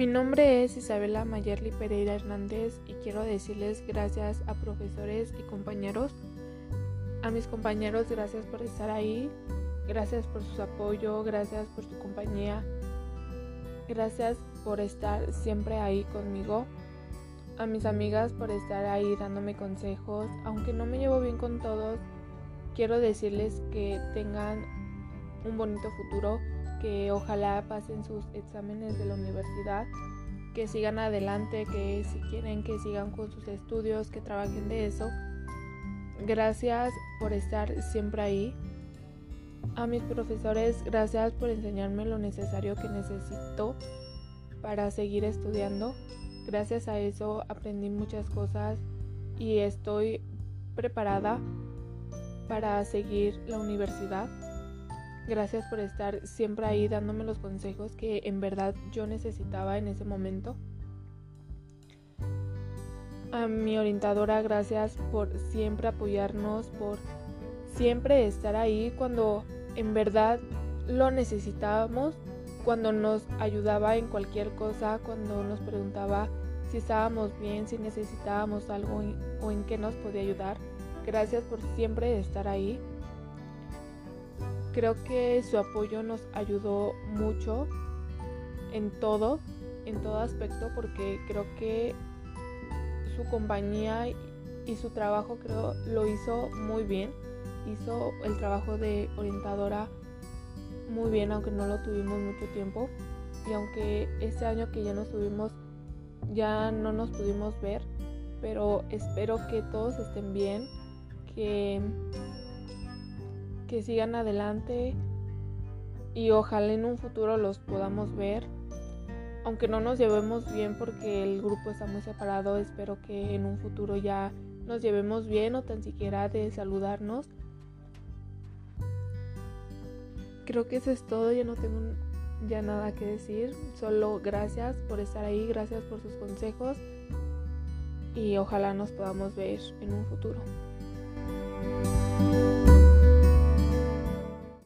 Mi nombre es Isabela Mayerli Pereira Hernández y quiero decirles gracias a profesores y compañeros. A mis compañeros, gracias por estar ahí, gracias por su apoyo, gracias por su compañía, gracias por estar siempre ahí conmigo. A mis amigas por estar ahí dándome consejos, aunque no me llevo bien con todos, quiero decirles que tengan un bonito futuro que ojalá pasen sus exámenes de la universidad, que sigan adelante, que si quieren que sigan con sus estudios, que trabajen de eso. Gracias por estar siempre ahí. A mis profesores, gracias por enseñarme lo necesario que necesito para seguir estudiando. Gracias a eso aprendí muchas cosas y estoy preparada para seguir la universidad. Gracias por estar siempre ahí dándome los consejos que en verdad yo necesitaba en ese momento. A mi orientadora, gracias por siempre apoyarnos, por siempre estar ahí cuando en verdad lo necesitábamos, cuando nos ayudaba en cualquier cosa, cuando nos preguntaba si estábamos bien, si necesitábamos algo o en qué nos podía ayudar. Gracias por siempre estar ahí. Creo que su apoyo nos ayudó mucho en todo, en todo aspecto, porque creo que su compañía y su trabajo creo lo hizo muy bien. Hizo el trabajo de orientadora muy bien, aunque no lo tuvimos mucho tiempo. Y aunque este año que ya nos tuvimos, ya no nos pudimos ver, pero espero que todos estén bien, que que sigan adelante y ojalá en un futuro los podamos ver. Aunque no nos llevemos bien porque el grupo está muy separado, espero que en un futuro ya nos llevemos bien o tan siquiera de saludarnos. Creo que eso es todo, ya no tengo ya nada que decir, solo gracias por estar ahí, gracias por sus consejos y ojalá nos podamos ver en un futuro.